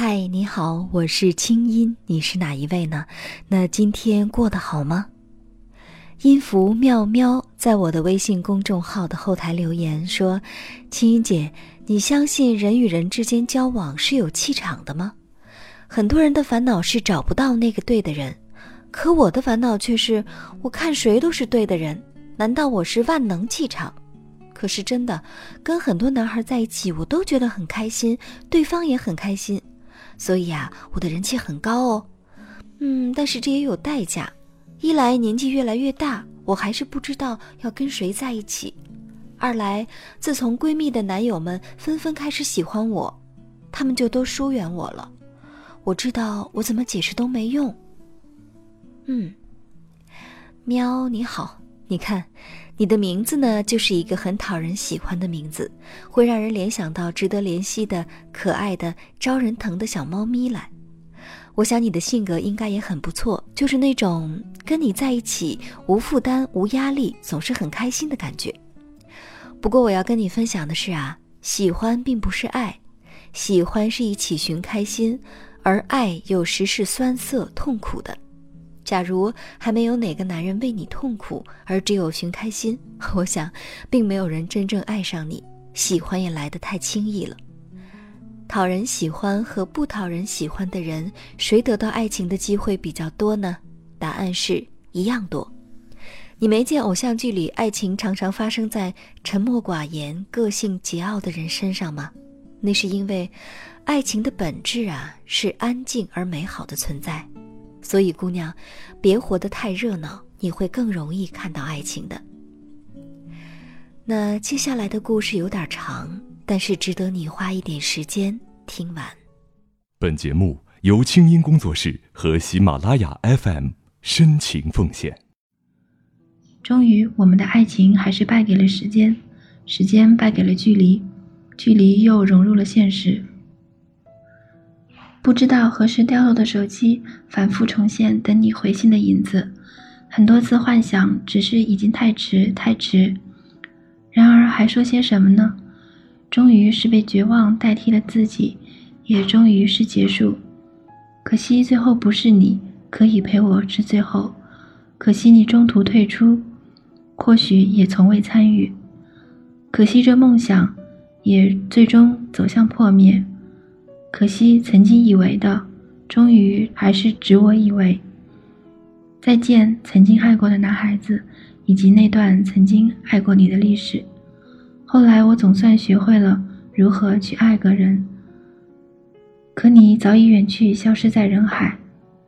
嗨，你好，我是清音，你是哪一位呢？那今天过得好吗？音符妙妙在我的微信公众号的后台留言说：“青音姐，你相信人与人之间交往是有气场的吗？很多人的烦恼是找不到那个对的人，可我的烦恼却是我看谁都是对的人。难道我是万能气场？可是真的，跟很多男孩在一起，我都觉得很开心，对方也很开心，所以啊，我的人气很高哦。嗯，但是这也有代价。”一来年纪越来越大，我还是不知道要跟谁在一起；二来，自从闺蜜的男友们纷纷开始喜欢我，他们就都疏远我了。我知道我怎么解释都没用。嗯，喵，你好，你看，你的名字呢，就是一个很讨人喜欢的名字，会让人联想到值得怜惜的可爱的、招人疼的小猫咪来。我想你的性格应该也很不错，就是那种跟你在一起无负担、无压力，总是很开心的感觉。不过我要跟你分享的是啊，喜欢并不是爱，喜欢是一起寻开心，而爱有时是酸涩、痛苦的。假如还没有哪个男人为你痛苦，而只有寻开心，我想，并没有人真正爱上你，喜欢也来得太轻易了。讨人喜欢和不讨人喜欢的人，谁得到爱情的机会比较多呢？答案是一样多。你没见偶像剧里爱情常常发生在沉默寡言、个性桀骜的人身上吗？那是因为，爱情的本质啊是安静而美好的存在。所以，姑娘，别活得太热闹，你会更容易看到爱情的。那接下来的故事有点长。但是值得你花一点时间听完。本节目由清音工作室和喜马拉雅 FM 深情奉献。终于，我们的爱情还是败给了时间，时间败给了距离，距离又融入了现实。不知道何时掉落的手机，反复重现等你回信的影子。很多次幻想，只是已经太迟，太迟。然而，还说些什么呢？终于是被绝望代替了自己，也终于是结束。可惜最后不是你可以陪我至最后，可惜你中途退出，或许也从未参与。可惜这梦想也最终走向破灭。可惜曾经以为的，终于还是只我以为。再见，曾经爱过的男孩子，以及那段曾经爱过你的历史。后来我总算学会了如何去爱个人，可你早已远去，消失在人海。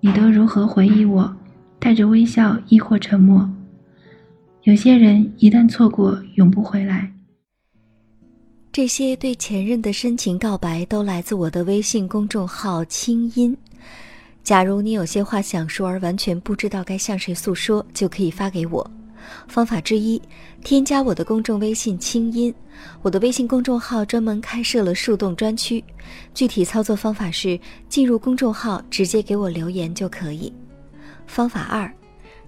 你都如何回忆我？带着微笑，亦或沉默？有些人一旦错过，永不回来。这些对前任的深情告白，都来自我的微信公众号“清音”。假如你有些话想说，而完全不知道该向谁诉说，就可以发给我。方法之一，添加我的公众微信“清音”，我的微信公众号专门开设了树洞专区。具体操作方法是进入公众号，直接给我留言就可以。方法二，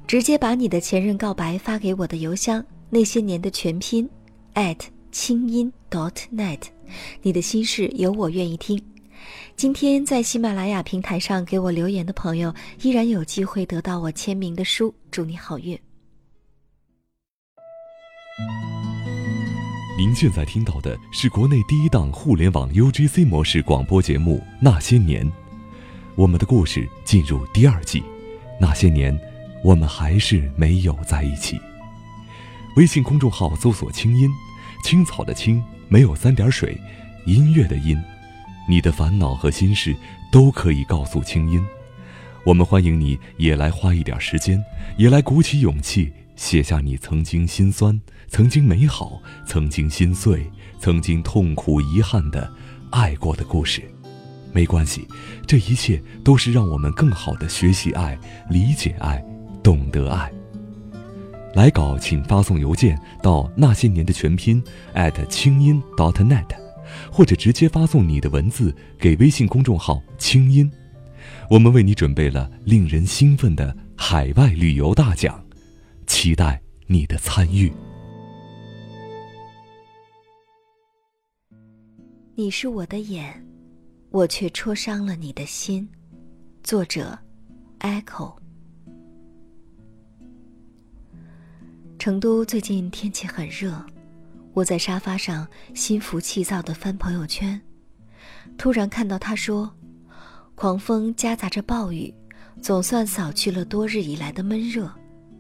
直接把你的前任告白发给我的邮箱，那些年的全拼清音 .dot.net，你的心事有我愿意听。今天在喜马拉雅平台上给我留言的朋友，依然有机会得到我签名的书。祝你好运。您现在听到的是国内第一档互联网 UGC 模式广播节目《那些年》，我们的故事进入第二季。那些年，我们还是没有在一起。微信公众号搜索“清音”，青草的青，没有三点水，音乐的音。你的烦恼和心事都可以告诉青音，我们欢迎你也来花一点时间，也来鼓起勇气写下你曾经心酸。曾经美好，曾经心碎，曾经痛苦遗憾的爱过的故事，没关系，这一切都是让我们更好的学习爱、理解爱、懂得爱。来稿请发送邮件到那些年的全拼清音 .dot.net，或者直接发送你的文字给微信公众号清音，我们为你准备了令人兴奋的海外旅游大奖，期待你的参与。你是我的眼，我却戳伤了你的心。作者：Echo。成都最近天气很热，我在沙发上心浮气躁地翻朋友圈，突然看到他说：“狂风夹杂着暴雨，总算扫去了多日以来的闷热，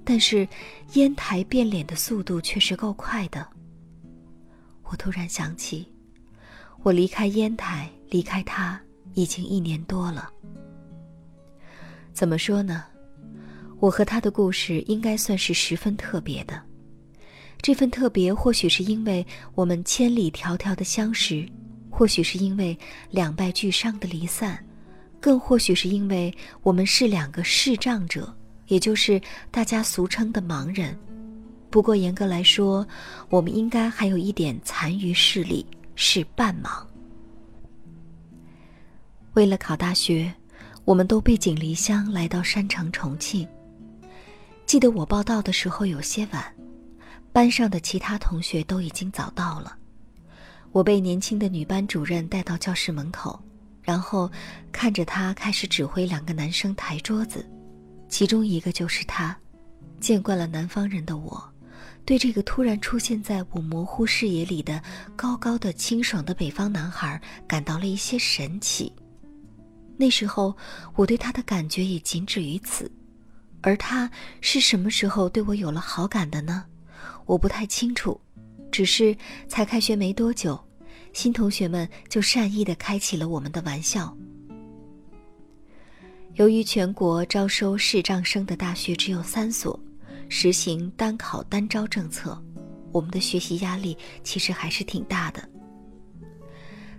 但是烟台变脸的速度却是够快的。”我突然想起，我离开烟台，离开他已经一年多了。怎么说呢？我和他的故事应该算是十分特别的。这份特别，或许是因为我们千里迢迢的相识，或许是因为两败俱伤的离散，更或许是因为我们是两个视障者，也就是大家俗称的盲人。不过严格来说，我们应该还有一点残余视力，是半盲。为了考大学，我们都背井离乡来到山城重庆。记得我报到的时候有些晚，班上的其他同学都已经早到了。我被年轻的女班主任带到教室门口，然后看着她开始指挥两个男生抬桌子，其中一个就是他。见惯了南方人的我，对这个突然出现在我模糊视野里的高高的、清爽的北方男孩感到了一些神奇。那时候，我对他的感觉也仅止于此。而他是什么时候对我有了好感的呢？我不太清楚，只是才开学没多久，新同学们就善意的开起了我们的玩笑。由于全国招收视障生的大学只有三所，实行单考单招政策，我们的学习压力其实还是挺大的。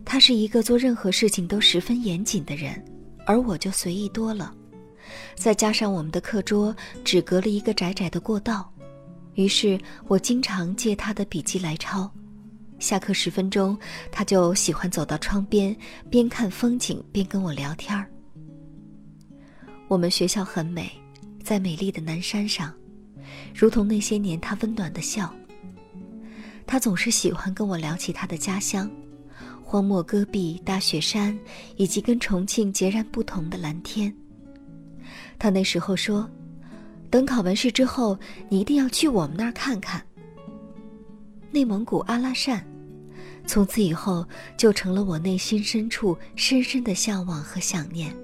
他是一个做任何事情都十分严谨的人，而我就随意多了。再加上我们的课桌只隔了一个窄窄的过道，于是我经常借他的笔记来抄。下课十分钟，他就喜欢走到窗边，边看风景边跟我聊天儿。我们学校很美，在美丽的南山上，如同那些年他温暖的笑。他总是喜欢跟我聊起他的家乡，荒漠戈壁、大雪山，以及跟重庆截然不同的蓝天。他那时候说：“等考完试之后，你一定要去我们那儿看看。”内蒙古阿拉善，从此以后就成了我内心深处深深的向往和想念。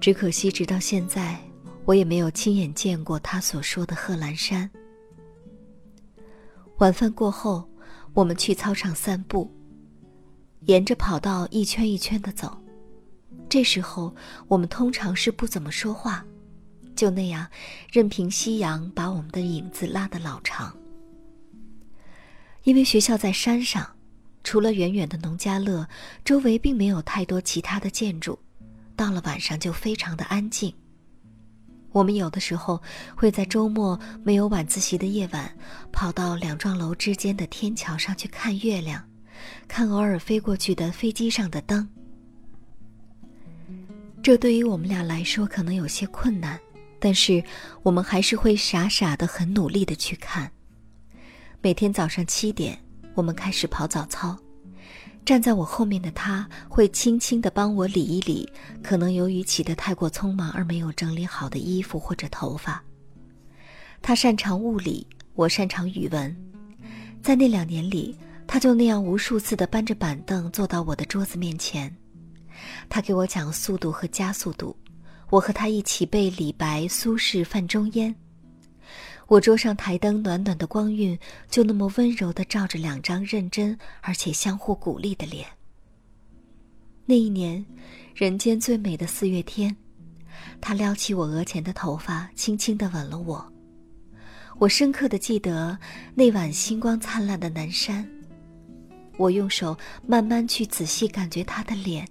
只可惜，直到现在，我也没有亲眼见过他所说的贺兰山。晚饭过后，我们去操场散步，沿着跑道一圈一圈的走。这时候，我们通常是不怎么说话，就那样，任凭夕阳把我们的影子拉得老长。因为学校在山上，除了远远的农家乐，周围并没有太多其他的建筑，到了晚上就非常的安静。我们有的时候会在周末没有晚自习的夜晚，跑到两幢楼之间的天桥上去看月亮，看偶尔飞过去的飞机上的灯。这对于我们俩来说可能有些困难，但是我们还是会傻傻的、很努力的去看。每天早上七点，我们开始跑早操，站在我后面的他会轻轻的帮我理一理，可能由于起得太过匆忙而没有整理好的衣服或者头发。他擅长物理，我擅长语文，在那两年里，他就那样无数次的搬着板凳坐到我的桌子面前。他给我讲速度和加速度，我和他一起背李白、苏轼、范仲淹。我桌上台灯暖暖的光晕，就那么温柔地照着两张认真而且相互鼓励的脸。那一年，人间最美的四月天，他撩起我额前的头发，轻轻地吻了我。我深刻地记得那晚星光灿烂的南山。我用手慢慢去仔细感觉他的脸。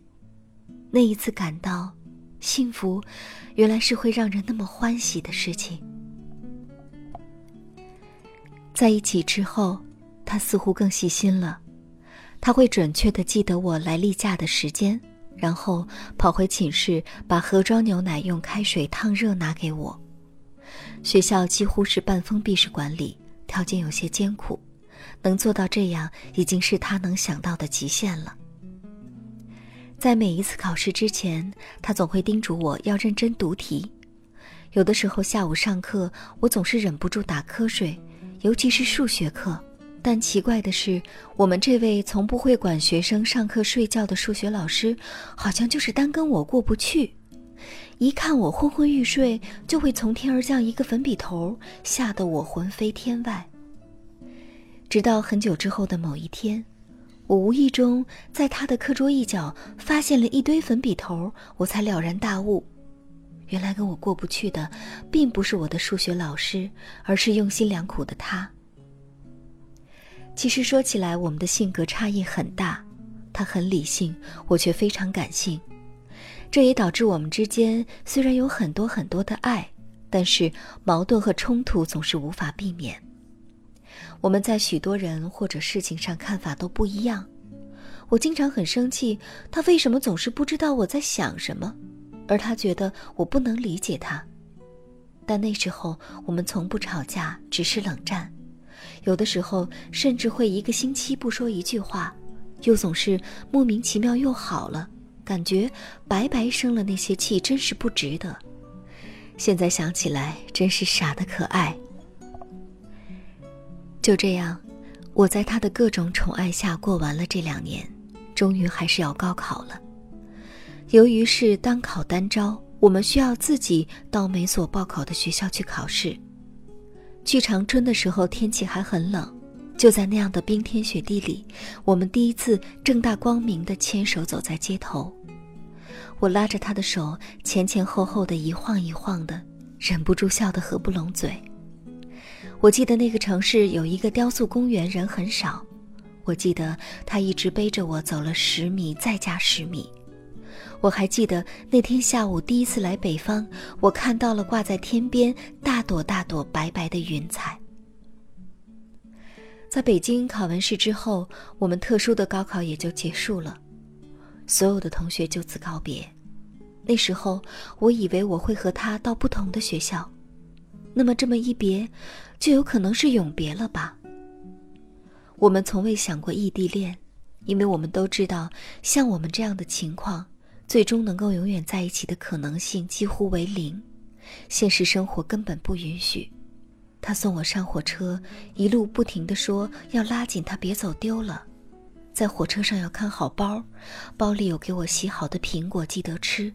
那一次感到幸福，原来是会让人那么欢喜的事情。在一起之后，他似乎更细心了，他会准确的记得我来例假的时间，然后跑回寝室把盒装牛奶用开水烫热拿给我。学校几乎是半封闭式管理，条件有些艰苦，能做到这样已经是他能想到的极限了。在每一次考试之前，他总会叮嘱我要认真读题。有的时候下午上课，我总是忍不住打瞌睡，尤其是数学课。但奇怪的是，我们这位从不会管学生上课睡觉的数学老师，好像就是单跟我过不去。一看我昏昏欲睡，就会从天而降一个粉笔头，吓得我魂飞天外。直到很久之后的某一天，我无意中在他的课桌一角发现了一堆粉笔头，我才了然大悟，原来跟我过不去的，并不是我的数学老师，而是用心良苦的他。其实说起来，我们的性格差异很大，他很理性，我却非常感性，这也导致我们之间虽然有很多很多的爱，但是矛盾和冲突总是无法避免。我们在许多人或者事情上看法都不一样，我经常很生气，他为什么总是不知道我在想什么，而他觉得我不能理解他。但那时候我们从不吵架，只是冷战。有的时候甚至会一个星期不说一句话，又总是莫名其妙又好了，感觉白白生了那些气，真是不值得。现在想起来，真是傻的可爱。就这样，我在他的各种宠爱下过完了这两年，终于还是要高考了。由于是单考单招，我们需要自己到每所报考的学校去考试。去长春的时候，天气还很冷，就在那样的冰天雪地里，我们第一次正大光明的牵手走在街头。我拉着他的手，前前后后的一晃一晃的，忍不住笑得合不拢嘴。我记得那个城市有一个雕塑公园，人很少。我记得他一直背着我走了十米，再加十米。我还记得那天下午第一次来北方，我看到了挂在天边大朵大朵白白的云彩。在北京考完试之后，我们特殊的高考也就结束了，所有的同学就此告别。那时候我以为我会和他到不同的学校，那么这么一别，就有可能是永别了吧？我们从未想过异地恋，因为我们都知道，像我们这样的情况。最终能够永远在一起的可能性几乎为零，现实生活根本不允许。他送我上火车，一路不停地说要拉紧他别走丢了，在火车上要看好包，包里有给我洗好的苹果，记得吃。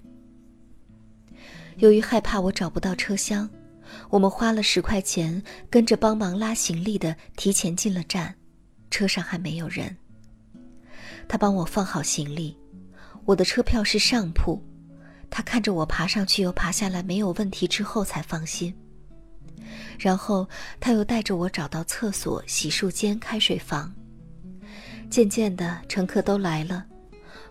由于害怕我找不到车厢，我们花了十块钱跟着帮忙拉行李的提前进了站，车上还没有人。他帮我放好行李。我的车票是上铺，他看着我爬上去又爬下来没有问题之后才放心。然后他又带着我找到厕所、洗漱间、开水房。渐渐的，乘客都来了，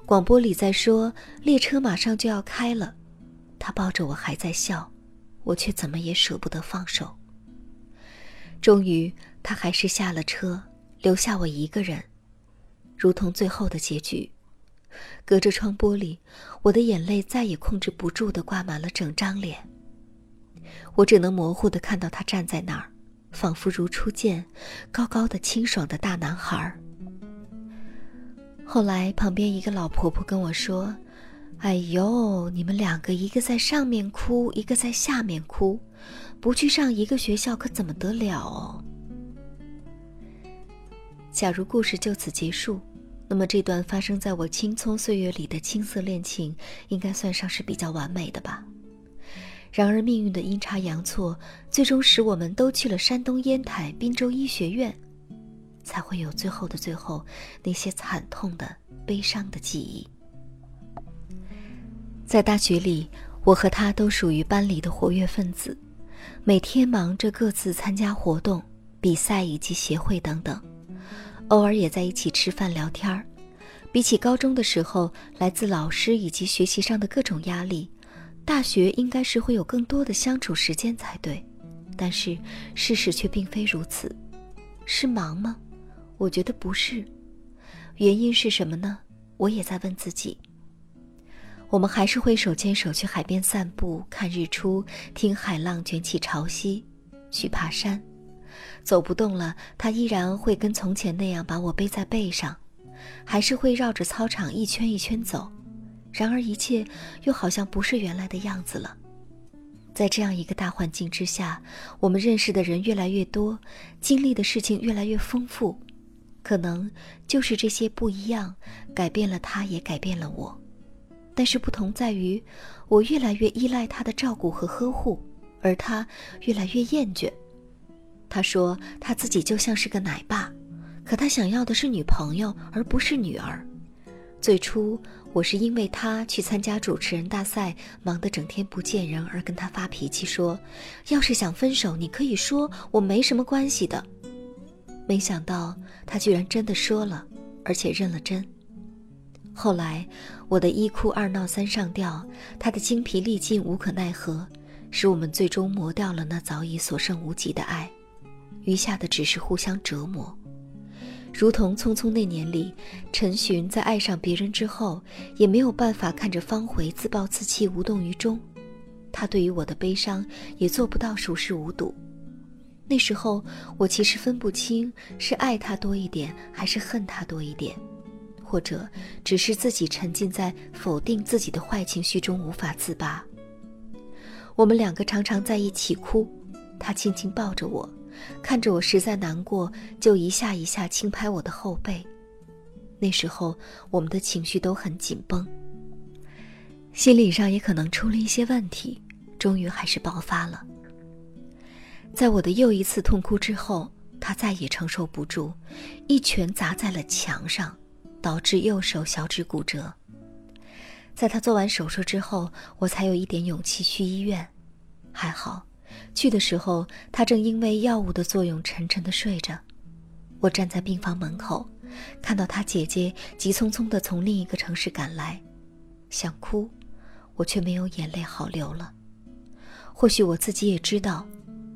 广播里在说列车马上就要开了。他抱着我还在笑，我却怎么也舍不得放手。终于，他还是下了车，留下我一个人，如同最后的结局。隔着窗玻璃，我的眼泪再也控制不住的挂满了整张脸。我只能模糊的看到他站在那儿，仿佛如初见，高高的、清爽的大男孩。后来，旁边一个老婆婆跟我说：“哎呦，你们两个一个在上面哭，一个在下面哭，不去上一个学校可怎么得了哦？”假如故事就此结束。那么，这段发生在我青葱岁月里的青涩恋情，应该算上是比较完美的吧。然而，命运的阴差阳错，最终使我们都去了山东烟台滨州医学院，才会有最后的最后那些惨痛的、悲伤的记忆。在大学里，我和他都属于班里的活跃分子，每天忙着各自参加活动、比赛以及协会等等。偶尔也在一起吃饭聊天儿，比起高中的时候来自老师以及学习上的各种压力，大学应该是会有更多的相处时间才对。但是事实却并非如此，是忙吗？我觉得不是。原因是什么呢？我也在问自己。我们还是会手牵手去海边散步、看日出、听海浪卷起潮汐，去爬山。走不动了，他依然会跟从前那样把我背在背上，还是会绕着操场一圈一圈走，然而一切又好像不是原来的样子了。在这样一个大环境之下，我们认识的人越来越多，经历的事情越来越丰富，可能就是这些不一样，改变了他，也改变了我。但是不同在于，我越来越依赖他的照顾和呵护，而他越来越厌倦。他说他自己就像是个奶爸，可他想要的是女朋友，而不是女儿。最初我是因为他去参加主持人大赛，忙得整天不见人，而跟他发脾气说：“要是想分手，你可以说，我没什么关系的。”没想到他居然真的说了，而且认了真。后来我的一哭二闹三上吊，他的精疲力尽无可奈何，使我们最终磨掉了那早已所剩无几的爱。余下的只是互相折磨，如同《匆匆那年》里，陈寻在爱上别人之后，也没有办法看着方茴自暴自弃无动于衷。他对于我的悲伤也做不到熟视无睹。那时候我其实分不清是爱他多一点，还是恨他多一点，或者只是自己沉浸在否定自己的坏情绪中无法自拔。我们两个常常在一起哭，他轻轻抱着我。看着我实在难过，就一下一下轻拍我的后背。那时候我们的情绪都很紧绷，心理上也可能出了一些问题，终于还是爆发了。在我的又一次痛哭之后，他再也承受不住，一拳砸在了墙上，导致右手小指骨折。在他做完手术之后，我才有一点勇气去医院，还好。去的时候，他正因为药物的作用沉沉的睡着。我站在病房门口，看到他姐姐急匆匆的从另一个城市赶来，想哭，我却没有眼泪好流了。或许我自己也知道，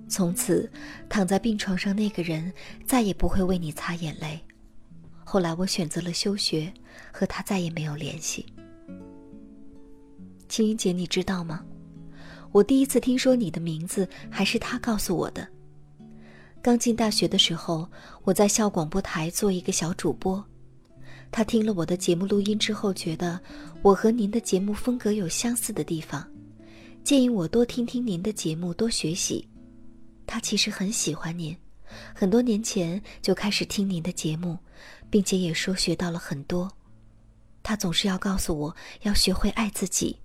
从此躺在病床上那个人再也不会为你擦眼泪。后来我选择了休学，和他再也没有联系。青云姐，你知道吗？我第一次听说你的名字，还是他告诉我的。刚进大学的时候，我在校广播台做一个小主播。他听了我的节目录音之后，觉得我和您的节目风格有相似的地方，建议我多听听您的节目，多学习。他其实很喜欢您，很多年前就开始听您的节目，并且也说学到了很多。他总是要告诉我要学会爱自己。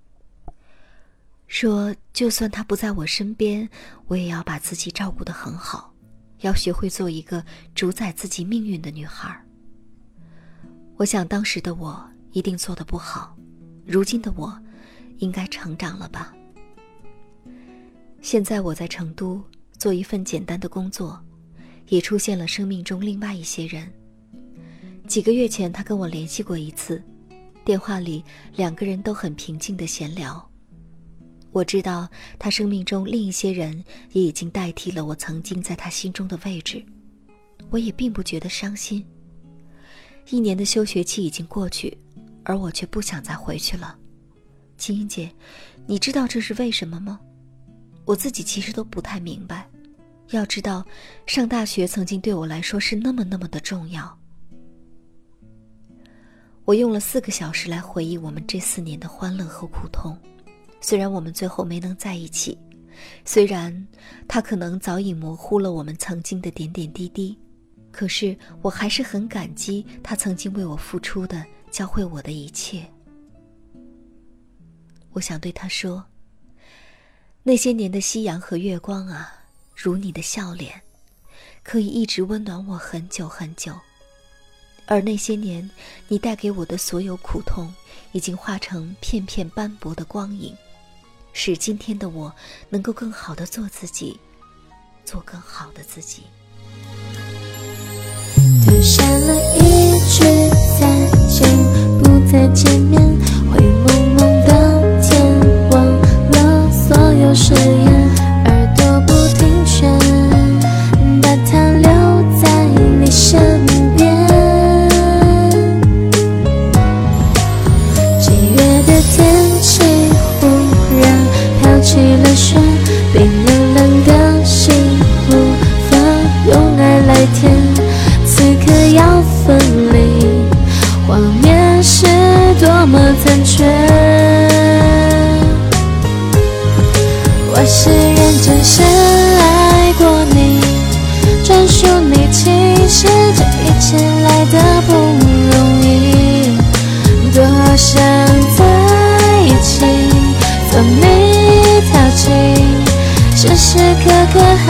说，就算他不在我身边，我也要把自己照顾得很好，要学会做一个主宰自己命运的女孩。我想当时的我一定做得不好，如今的我，应该成长了吧。现在我在成都做一份简单的工作，也出现了生命中另外一些人。几个月前他跟我联系过一次，电话里两个人都很平静的闲聊。我知道他生命中另一些人也已经代替了我曾经在他心中的位置，我也并不觉得伤心。一年的休学期已经过去，而我却不想再回去了。青音姐，你知道这是为什么吗？我自己其实都不太明白。要知道，上大学曾经对我来说是那么那么的重要。我用了四个小时来回忆我们这四年的欢乐和苦痛。虽然我们最后没能在一起，虽然他可能早已模糊了我们曾经的点点滴滴，可是我还是很感激他曾经为我付出的、教会我的一切。我想对他说：那些年的夕阳和月光啊，如你的笑脸，可以一直温暖我很久很久。而那些年你带给我的所有苦痛，已经化成片片斑驳的光影。使今天的我能够更好的做自己，做更好的自己。你。其实这一切来的不容易，多想在一起做你靠近，时时刻刻还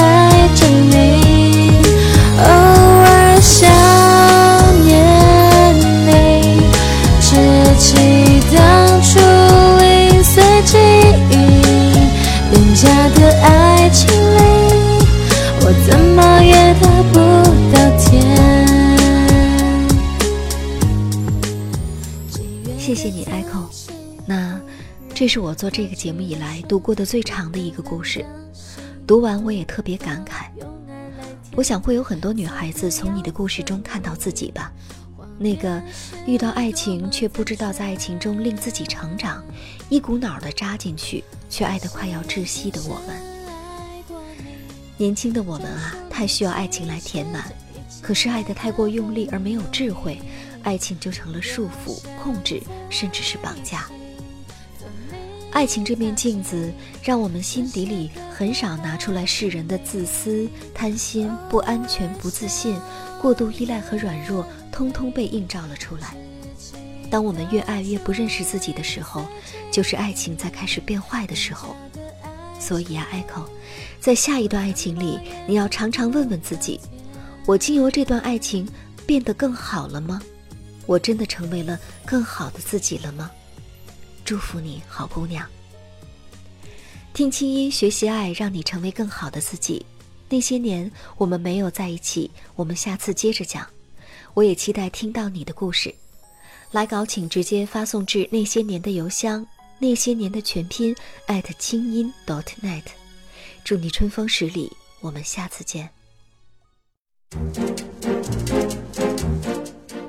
这是我做这个节目以来读过的最长的一个故事，读完我也特别感慨。我想会有很多女孩子从你的故事中看到自己吧，那个遇到爱情却不知道在爱情中令自己成长，一股脑的扎进去却爱得快要窒息的我们。年轻的我们啊，太需要爱情来填满，可是爱得太过用力而没有智慧，爱情就成了束缚、控制，甚至是绑架。爱情这面镜子，让我们心底里很少拿出来世人的自私、贪心、不安全、不自信、过度依赖和软弱，通通被映照了出来。当我们越爱越不认识自己的时候，就是爱情在开始变坏的时候。所以啊，Echo，在下一段爱情里，你要常常问问自己：我经由这段爱情变得更好了吗？我真的成为了更好的自己了吗？祝福你，好姑娘。听清音，学习爱，让你成为更好的自己。那些年我们没有在一起，我们下次接着讲。我也期待听到你的故事。来稿请直接发送至那些年的邮箱，那些年的全拼艾特清音 dot net。祝你春风十里，我们下次见。